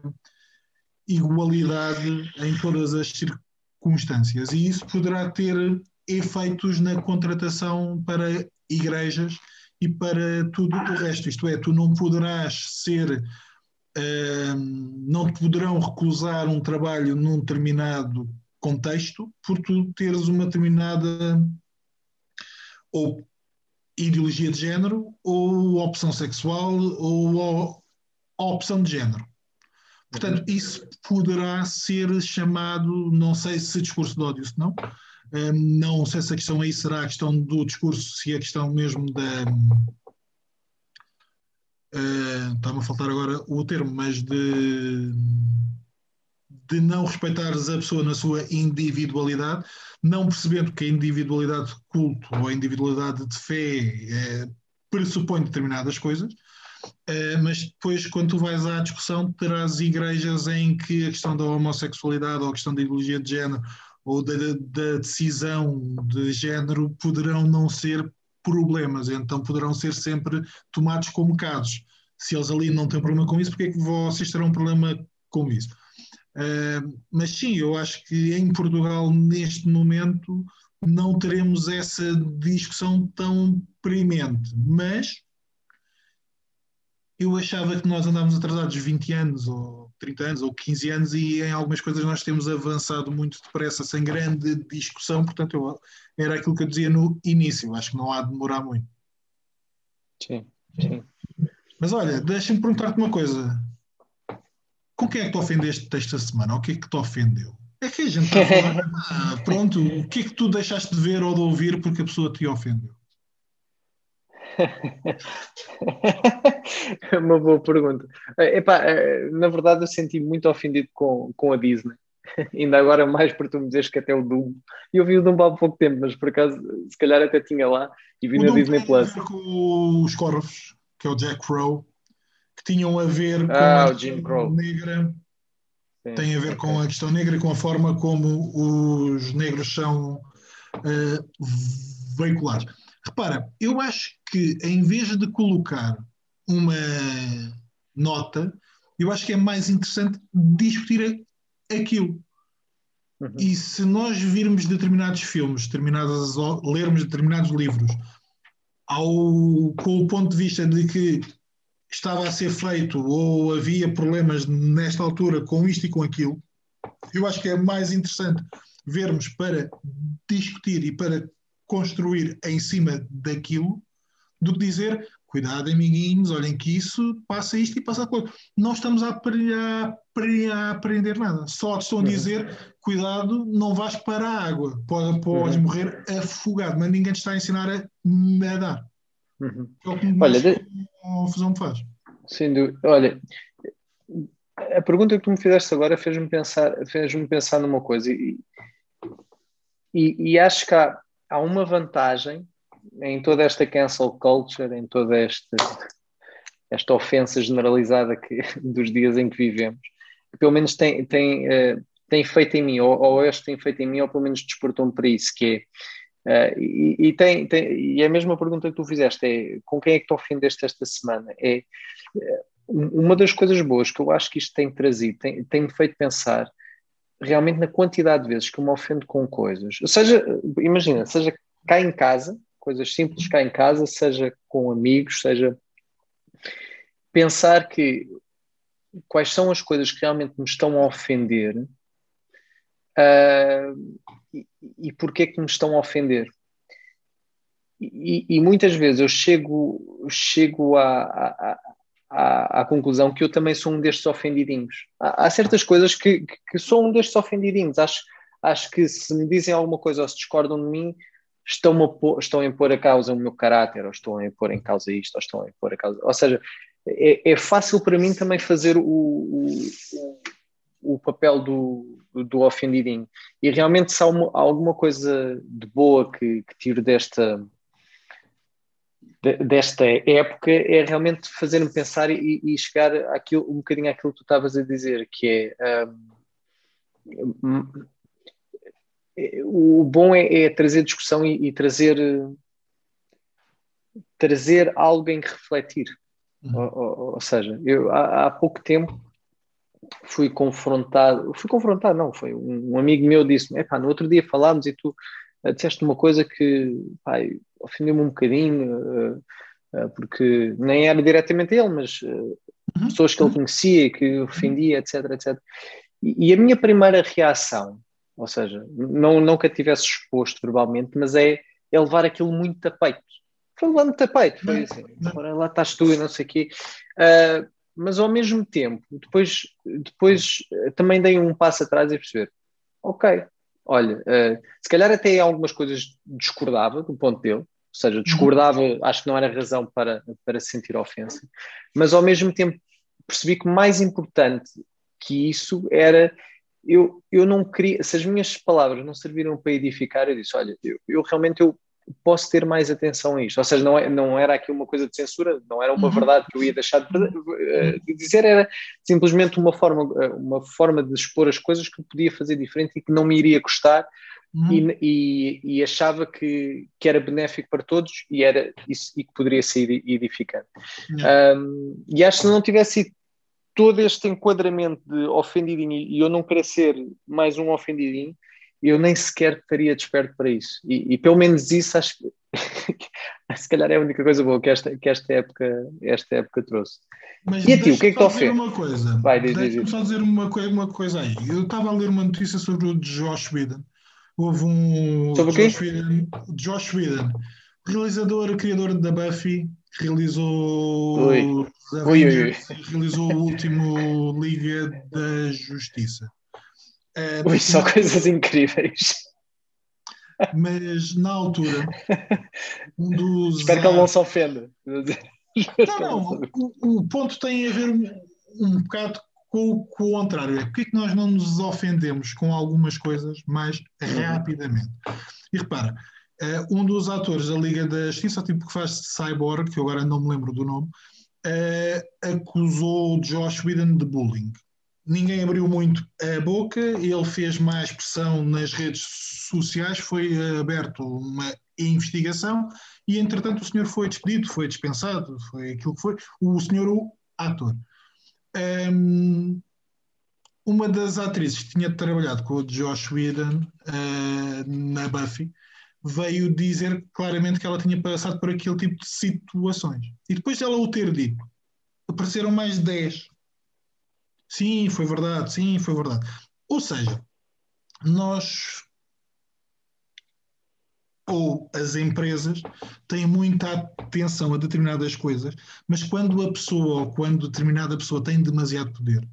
igualdade em todas as circunstâncias, e isso poderá ter efeitos na contratação para igrejas e para tudo o resto. Isto é, tu não poderás ser, uh, não te poderão recusar um trabalho num determinado contexto por tu teres uma determinada ou ideologia de género ou opção sexual ou opção de género. Portanto, isso poderá ser chamado, não sei se discurso de ódio, se não, não sei se a questão aí será a questão do discurso, se é a questão mesmo da. Uh, Está-me a faltar agora o termo, mas de, de não respeitares a pessoa na sua individualidade, não percebendo que a individualidade de culto ou a individualidade de fé é, pressupõe determinadas coisas, uh, mas depois, quando tu vais à discussão, terás igrejas em que a questão da homossexualidade ou a questão da ideologia de género ou da, da decisão de género poderão não ser problemas, então poderão ser sempre tomados como casos. Se eles ali não têm problema com isso, porque é que vocês terão um problema com isso? Uh, mas sim, eu acho que em Portugal, neste momento, não teremos essa discussão tão premente, mas eu achava que nós andávamos atrasados 20 anos ou 30 anos ou 15 anos e em algumas coisas nós temos avançado muito depressa, sem grande discussão, portanto eu, era aquilo que eu dizia no início, acho que não há de demorar muito. Sim, sim. Mas olha, deixa-me perguntar-te uma coisa. Com quem é que te ofendeste esta semana? O que é que te ofendeu? É que a gente está a falar, ah, pronto, o que é que tu deixaste de ver ou de ouvir porque a pessoa te ofendeu? É uma boa pergunta. Epá, eh, na verdade, eu senti muito ofendido com, com a Disney. Ainda agora mais por tu me dizeres que até o Dumbo. E eu vi o Dumbo há pouco tempo, mas por acaso, se calhar até tinha lá e vi o na Dumbo Disney Plus. com os Corvos, que é o Jack Crow, que tinham a ver com ah, a questão negra. Sim, tem a ver com a questão negra e com a forma como os negros são uh, veiculados. Repara, eu acho que em vez de colocar uma nota, eu acho que é mais interessante discutir aquilo. Uhum. E se nós virmos determinados filmes, determinadas, lermos determinados livros, ao, com o ponto de vista de que estava a ser feito ou havia problemas nesta altura com isto e com aquilo, eu acho que é mais interessante vermos para discutir e para construir em cima daquilo do que dizer cuidado, amiguinhos, olhem que isso passa isto e passa aquilo. Não estamos a, a, a aprender nada. Só estão a dizer cuidado, não vais para a água, podes, podes uhum. morrer afogado, mas ninguém te está a ensinar a nadar. Uhum. É o que Olha, de... confusão me faz. Sem dúvida. Olha, a pergunta que tu me fizeste agora fez-me pensar, fez-me pensar numa coisa e e, e acho que há, há uma vantagem em toda esta cancel culture, em toda esta, esta ofensa generalizada que, dos dias em que vivemos, que pelo menos tem, tem, uh, tem feito em mim, ou, ou este tem feito em mim, ou pelo menos despertou-me para isso, que é, uh, e, e, tem, tem, e a mesma pergunta que tu fizeste é, com quem é que te ofendeste esta semana? É, uma das coisas boas que eu acho que isto tem trazido, tem-me tem feito pensar realmente na quantidade de vezes que eu me ofendo com coisas. Seja, imagina, seja cá em casa, coisas simples cá em casa, seja com amigos, seja pensar que quais são as coisas que realmente me estão a ofender uh, e, e porquê que me estão a ofender. E, e muitas vezes eu chego, chego a, a, à, à, conclusão que eu também sou um destes ofendidinhos. Há, há certas coisas que, que, que, sou um destes ofendidinhos. Acho, acho que se me dizem alguma coisa ou se discordam de mim, estão a, estão a impor a causa o meu caráter, ou estão a impor em causa isto, ou estão a impor a causa. Ou seja, é, é fácil para mim também fazer o, o, o papel do, do ofendidinho. E realmente, se há, uma, alguma coisa de boa que, que tiro desta desta época é realmente fazer-me pensar e, e, chegar àquilo, um bocadinho àquilo que tu estavas a dizer, que é um, o bom é, é trazer discussão e, e, trazer trazer algo em que refletir. Uhum. Ou, ou, ou, seja, eu há, há, pouco tempo fui confrontado, fui confrontado, não, foi um, um amigo meu disse-me, no outro dia falámos e tu uh, disseste uma coisa que ofendeu-me um bocadinho, uh, uh, porque nem era diretamente ele, mas uhum. pessoas que ele conhecia e que ofendia, etc, etc. E, e, a minha primeira reação, ou seja, não, nunca tivesse exposto verbalmente, mas é, é levar aquilo muito a peito. Foi levando a peito, foi assim, agora lá estás tu e não sei o quê. Mas ao mesmo tempo, depois, depois também dei um passo atrás e perceber, ok, olha, uh, se calhar até algumas coisas discordava do ponto dele, ou seja, discordava, uhum. acho que não era razão para, para sentir ofensa, mas ao mesmo tempo percebi que mais importante que isso era eu, eu não queria, se as minhas palavras não serviram para edificar, eu disse, olha, eu, eu realmente eu posso ter mais atenção a isto. Ou seja, não, é, não era aqui uma coisa de censura, não era uma uhum. verdade que eu ia deixar de, eh, de, dizer, era simplesmente uma forma, eh, uma forma de expor as coisas que podia fazer diferente e que não me iria custar uhum. e, e, e, achava que, que era benéfico para todos e, era, isso, e que poderia ser edificante. Uhum. Um, e acho que se não tivesse sido todo este enquadramento de ofendidinho e eu não querer ser mais um ofendidinho, eu nem sequer estaria desperto para isso. E, e pelo menos isso acho que se calhar é a única coisa boa que esta, que esta, época, esta época trouxe. Mas e a ti, o que é que te ofende? uma coisa. Vai, diz, Deixa-me só dizer uma, uma coisa aí. Eu estava a ler uma notícia sobre o Josh Whedon. Houve um. Sobre Josh Whedon, Josh Whedon, realizador, criador da Buffy, realizou. Ui. Ui, ui, realizou o último Liga da Justiça. Uh, Ui, só coisas incríveis. Mas na altura, um dos. Espero que ele não se ofenda. Não, não, o, o, ponto tem a ver um, um bocado com, com, o contrário. É porque é que nós não nos ofendemos com algumas coisas mais rapidamente? E repara, uh, um dos atores da Liga da Justiça, tipo que faz Cyborg, que eu agora não me lembro do nome, uh, acusou Josh Whedon de bullying ninguém abriu muito a boca, ele fez mais pressão nas redes sociais, foi aberto uma investigação e, entretanto, o senhor foi despedido, foi dispensado, foi aquilo que foi, o senhor o ator. Um, uma das atrizes que tinha trabalhado com o Josh Whedon uh, na Buffy veio dizer claramente que ela tinha passado por aquele tipo de situações. E depois dela o ter dito, apareceram mais 10 Sim, foi verdade, sim, foi verdade. Ou seja, nós ou as empresas têm muita atenção a determinadas coisas, mas quando a pessoa ou quando determinada pessoa tem demasiado poder,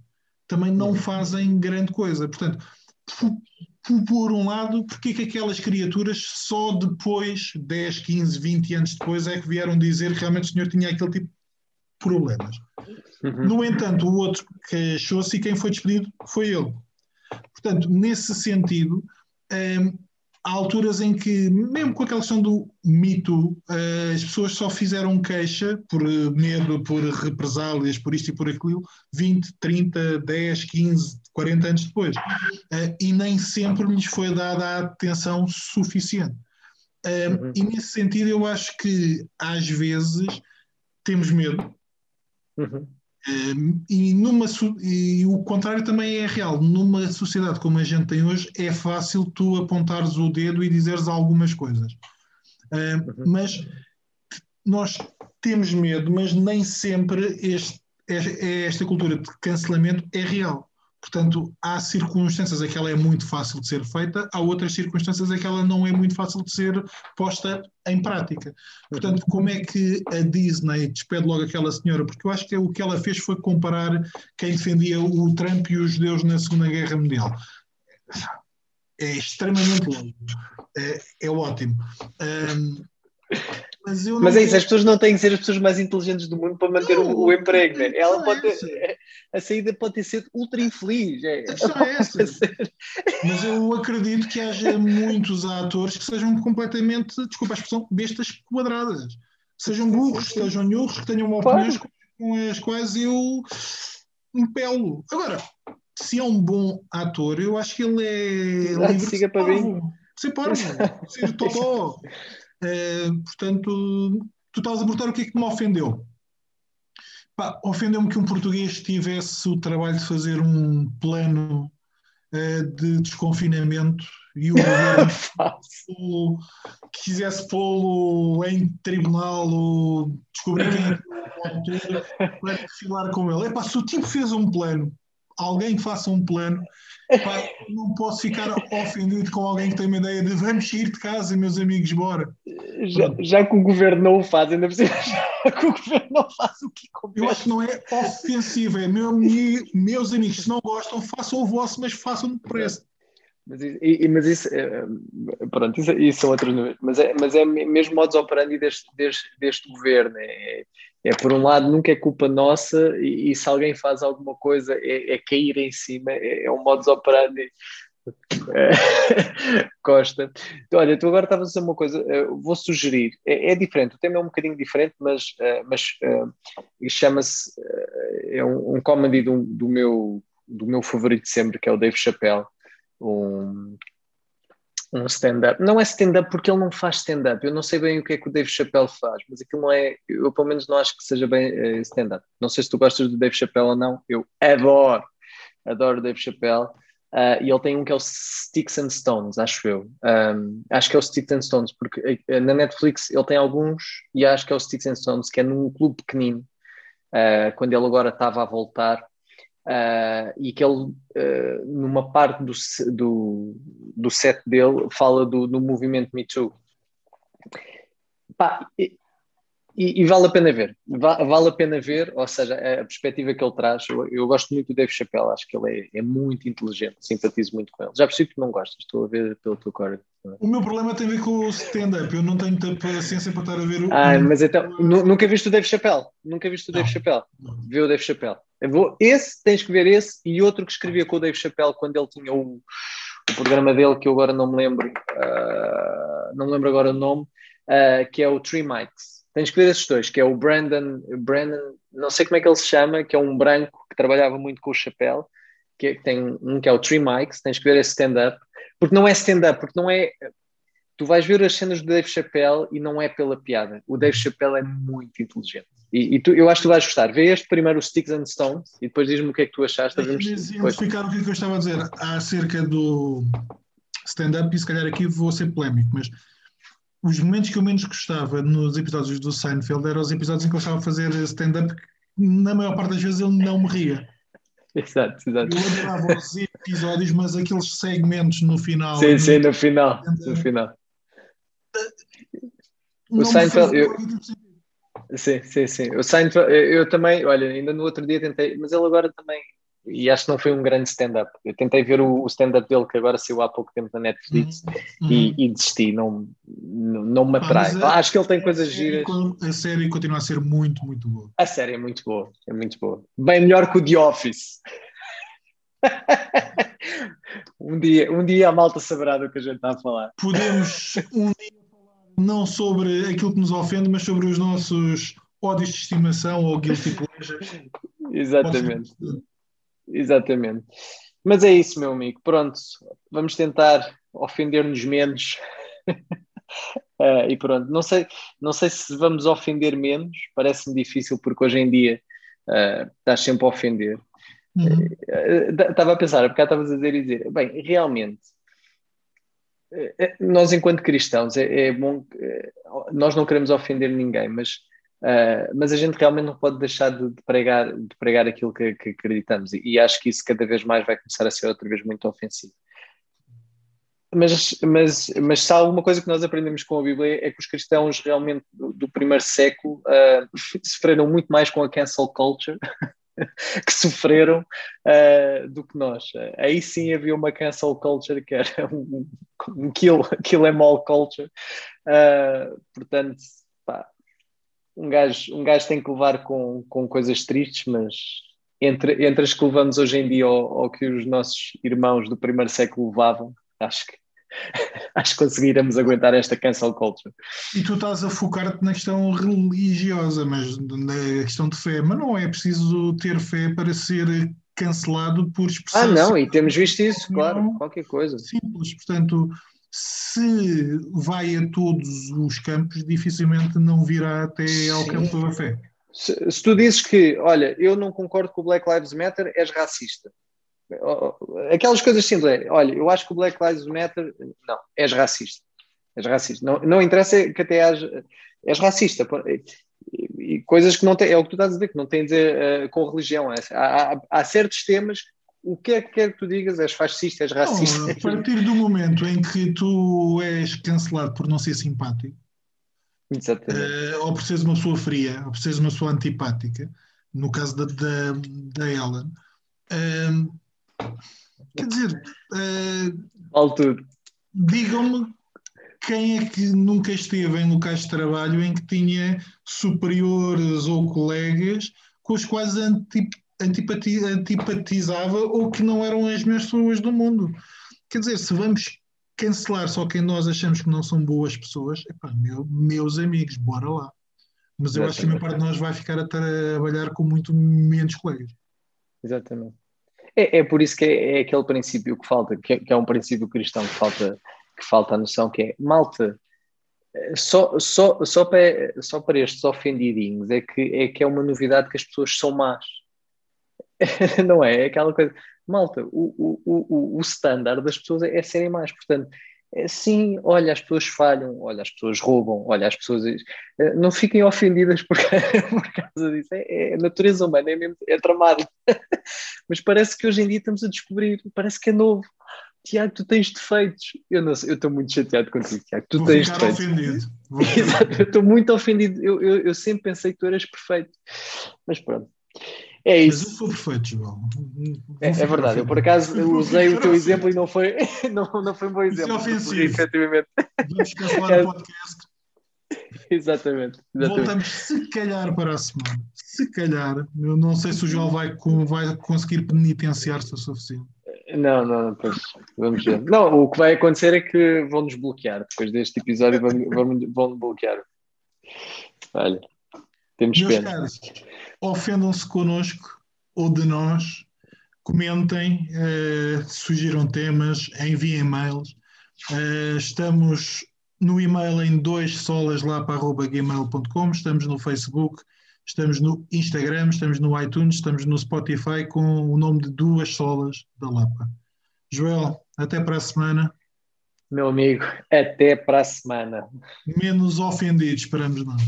também não uhum. fazem grande coisa. Portanto, por, por um lado, porque que aquelas criaturas só depois, 10, 15, 20 anos depois, é que vieram dizer que realmente o senhor tinha aquele tipo de problemas? Uhum. No entanto, o outro queixou-se e quem foi despedido foi ele. Portanto, nesse sentido, hum, há alturas em que, mesmo com aquela questão do mito, uh, as pessoas só fizeram queixa por medo, por represálias, por isto e por aquilo, 20, 30, 10, 15, 40 anos depois. Uh, e nem sempre lhes foi dada a atenção suficiente. Uh, uhum. E nesse sentido, eu acho que às vezes temos medo. Uhum. E, numa, e o contrário também é real. Numa sociedade como a gente tem hoje, é fácil tu apontares o dedo e dizeres algumas coisas. Um, uhum. Mas nós temos medo, mas nem sempre este, é, é esta cultura de cancelamento é real. Portanto, há circunstâncias em que ela é muito fácil de ser feita, há outras circunstâncias em que ela não é muito fácil de ser posta em prática. Portanto, como é que a Disney despede logo aquela senhora? Porque eu acho que o que ela fez foi comparar quem defendia o Trump e os judeus na Segunda Guerra Mundial. É extremamente longo. É, é ótimo. Um, mas, mas é isso, as pessoas não têm que ser as pessoas mais inteligentes do mundo para manter não, o, o, emprego, né? Ela pode ter, a saída pode ter sido ultra infeliz. É, é essa. Mas eu acredito que haja muitos atores que sejam completamente, desculpa a expressão, bestas quadradas. Sejam burros, sejam nhurros, que tenham opiniões claro. com as quais eu me pelo. Agora, se é um bom ator, eu acho que ele é. livre siga para mim. Ser parvo, ser totó. Eh, portanto, tu estás a perguntar o que é que me ofendeu. Ofendeu-me que um português tivesse o trabalho de fazer um plano uh, de desconfinamento e o governo quisesse pô-lo em tribunal ou descobrir quem é para desfilar com ele. Epá, se o tipo fez um plano, alguém faça um plano Pá, não posso ficar ofendido com alguém que tem uma ideia de vamos sair de casa, meus amigos, bora. Já, já que o governo não o faz, ainda precisa já que o governo não faz o que compete. Eu acho que não é ofensivo, é meu, meus amigos, se não gostam, façam o vosso, mas façam de preço. Mas, e, mas isso, é, pronto, isso, isso, são outros mas é, mas é mesmo modus operandi deste, deste, deste governo. É, é, por um lado, nunca é culpa nossa, e, e se alguém faz alguma coisa, é, é cair em cima, é, é um modus operandi. Costa, olha, tu agora estavas a dizer uma coisa, vou sugerir, é, é, diferente, o tema é um bocadinho diferente, mas, mas chama-se, é um, um comedy do, do, meu, do meu favorito sempre, que é o Dave Chappelle um, um stand-up. Não é stand-up porque ele não faz stand-up. Eu não sei bem o que é que o Dave Chappelle faz, mas aquilo não é. Eu, pelo menos, não acho que seja bem uh, stand-up. Não sei se tu gostas do Dave Chappelle ou não. Eu adoro, adoro o Dave Chappelle. Uh, e ele tem um que é o Sticks and Stones, acho eu. Um, acho que é o Sticks and Stones, porque uh, na Netflix ele tem alguns, e acho que é o Sticks and Stones, que é num clube pequenino, uh, quando ele agora estava a voltar Uh, e que ele, uh, numa parte do, do, do set dele, fala do, do movimento Me Too. Pá, e, e, e, vale a pena ver, vale a pena ver, ou seja, a perspectiva que ele traz. Eu, eu gosto muito do Dave Chappelle, acho que ele é, é, muito inteligente, simpatizo muito com ele. Já percebi que não gostas, estou a ver pelo teu cor. O meu problema tem a ver com o stand-up, eu não tenho muita paciência para estar a ver o. Ah, mas então, nunca viste o Dave Chappelle? Nunca viste o Dave Chappelle? Viu o Dave Chappelle? Vou, esse, tens que ver esse e outro que escrevia com o Dave Chappelle quando ele tinha o, o programa dele, que eu agora não me lembro, uh, não me lembro agora o nome, uh, que é o Three Mics. Tens que ver esses dois, que é o Brandon, Brandon, não sei como é que ele se chama, que é um branco que trabalhava muito com o Chappelle, que, é, que tem um que é o Three Mics, tens que ver esse stand-up, porque não é stand-up, porque não é. Tu vais ver as cenas do Dave Chappelle e não é pela piada. O Dave Chappelle é muito inteligente. E, e tu, eu acho que tu vais gostar. Vê este primeiro, o Sticks and Stones, e depois diz-me o que é que tu achaste. Identificar o que, é que eu estava a dizer acerca do stand-up, e se calhar aqui vou ser polémico, mas os momentos que eu menos gostava nos episódios do Seinfeld eram os episódios em que eu estava a fazer stand-up, na maior parte das vezes ele não me ria. Exato, exato. Eu adorava os episódios, mas aqueles segmentos no final. Sim, sim, no final. No final. O Seinfeld. Eu... Sim, sim, sim. O Seinfeld, eu também, olha, ainda no outro dia tentei, mas ele agora também, e acho que não foi um grande stand-up. Eu tentei ver o, stand-up dele, que agora saiu há pouco tempo na Netflix, uhum. e, e, desisti, não, não, não me atrai. Ah, acho que ele tem coisas giras. A série continua a ser muito, muito boa. A série é muito boa, é muito boa. Bem melhor que o The Office. um, dia, um dia a malta saberá do que a gente está a falar. Podemos um dia falar não sobre aquilo que nos ofende, mas sobre os nossos ódios de estimação ou guilty pleasures. Exatamente. Exatamente. Mas é isso, meu amigo. Pronto, vamos tentar ofender-nos menos. uh, e pronto, não sei, não sei se vamos ofender menos, parece-me difícil porque hoje em dia uh, estás sempre a ofender. Estava uhum. uh, a pensar, porque estavas a dizer e dizer, bem, realmente, nós enquanto cristãos, é, é bom, nós não queremos ofender ninguém, mas Uh, mas a gente realmente não pode deixar de, de pregar, de pregar aquilo que, que acreditamos e, e, acho que isso cada vez mais vai começar a ser outra vez muito ofensivo. Mas, mas, mas se há alguma coisa que nós aprendemos com a Bíblia é que os cristãos realmente do, do primeiro século uh, sofreram muito mais com a cancel culture que sofreram uh, do que nós. Aí sim havia uma cancel culture que era um, um kill, kill em all culture. portanto, pá, um gajo, um gajo tem que levar com, com coisas tristes, mas entre, entre as que levamos hoje em dia ou, ou que os nossos irmãos do primeiro século levavam, acho que acho que conseguiremos aguentar esta cancel culture. E tu estás a focar-te na questão religiosa, mas na questão de fé, mas não é preciso ter fé para ser cancelado por expressão. Ah, não, e temos visto isso, claro, qualquer coisa. Simples, portanto, se vai a todos os campos, dificilmente não virá até ao Sim. campo da fé. Se, se, tu dizes que, olha, eu não concordo com o Black Lives Matter, és racista. Aquelas coisas simples, olha, eu acho que o Black Lives Matter, não, és racista. És racista. Não, não interessa que até haja, és racista. E, e coisas que não têm, é o que tu estás a dizer, que não tem a dizer uh, com religião. É, há, há, há certos temas o que é que quer que tu digas? És fascista, és racista? Não, a partir do momento em que tu és cancelado por não ser simpático, uh, ou por seres uma pessoa fria, ou por seres uma pessoa antipática, no caso da, da, da Ellen, uh, quer dizer, uh, digam-me quem é que nunca esteve em locais de trabalho em que tinha superiores ou colegas com os quais antipáticos antipatizava ou que não eram as melhores pessoas do mundo. Quer dizer, se vamos cancelar só quem nós achamos que não são boas pessoas, epá, meu, meus amigos, bora lá. Mas eu Exatamente. acho que a maior parte de nós vai ficar a trabalhar com muito menos colegas. Exatamente. É, é por isso que é, é, aquele princípio que falta, que é, que é, um princípio cristão que falta, que falta a noção, que é malta, só, só, só, para, só para estes ofendidinhos é que, é que é uma novidade que as pessoas são más não é? É aquela coisa. Malta, o, o, o, o standard das pessoas é, é serem mais. Portanto, sim, olha, as pessoas falham, olha, as pessoas roubam, olha, as pessoas. Eh, não fiquem ofendidas por, por causa disso. É, é natureza humana, é, mesmo, é tramado. Mas parece que hoje em dia estamos a descobrir, parece que é novo. Tiago, tu tens defeitos. Eu não sei, eu estou muito chateado contigo, Tiago. Tu Vou tens defeitos. ofendido. Exato, eu estou muito ofendido. Eu, eu, eu sempre pensei que tu eras perfeito. Mas pronto. É isso. Mas eu sou perfeito, João. É, é, verdade, eu por acaso eu usei o teu exemplo e não foi, não, não foi um bom exemplo. Isso é ofensivo. Efetivamente. Vamos cancelar o podcast. Exatamente, exatamente, Voltamos se calhar para a semana. Se calhar. Eu não sei se o João vai, vai conseguir penitenciar-se o suficiente. Não, não, pois vamos ver. Não, o que vai acontecer é que vão nos bloquear. Depois deste episódio vão, vão, vão bloquear. Olha, temos Meus pena. Caros, ofendam-se connosco ou de nós, comentem, uh, sugiram temas, enviem e-mails. Uh, estamos no e-mail em dois solas lá para gmail.com, estamos no Facebook, estamos no Instagram, estamos no iTunes, estamos no Spotify com o nome de duas solas da Lapa. Joel, até para a semana. Meu amigo, até para a semana. Menos ofendidos, esperamos nós.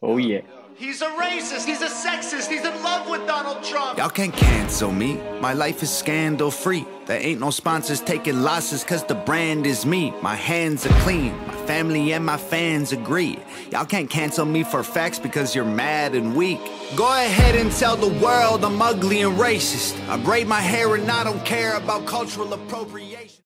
Oh yeah. He's a racist. He's a sexist. He's in love with Donald Trump. Y'all can't cancel me. My life is scandal free. There ain't no sponsors taking losses cause the brand is me. My hands are clean. My family and my fans agree. Y'all can't cancel me for facts because you're mad and weak. Go ahead and tell the world I'm ugly and racist. I braid my hair and I don't care about cultural appropriation.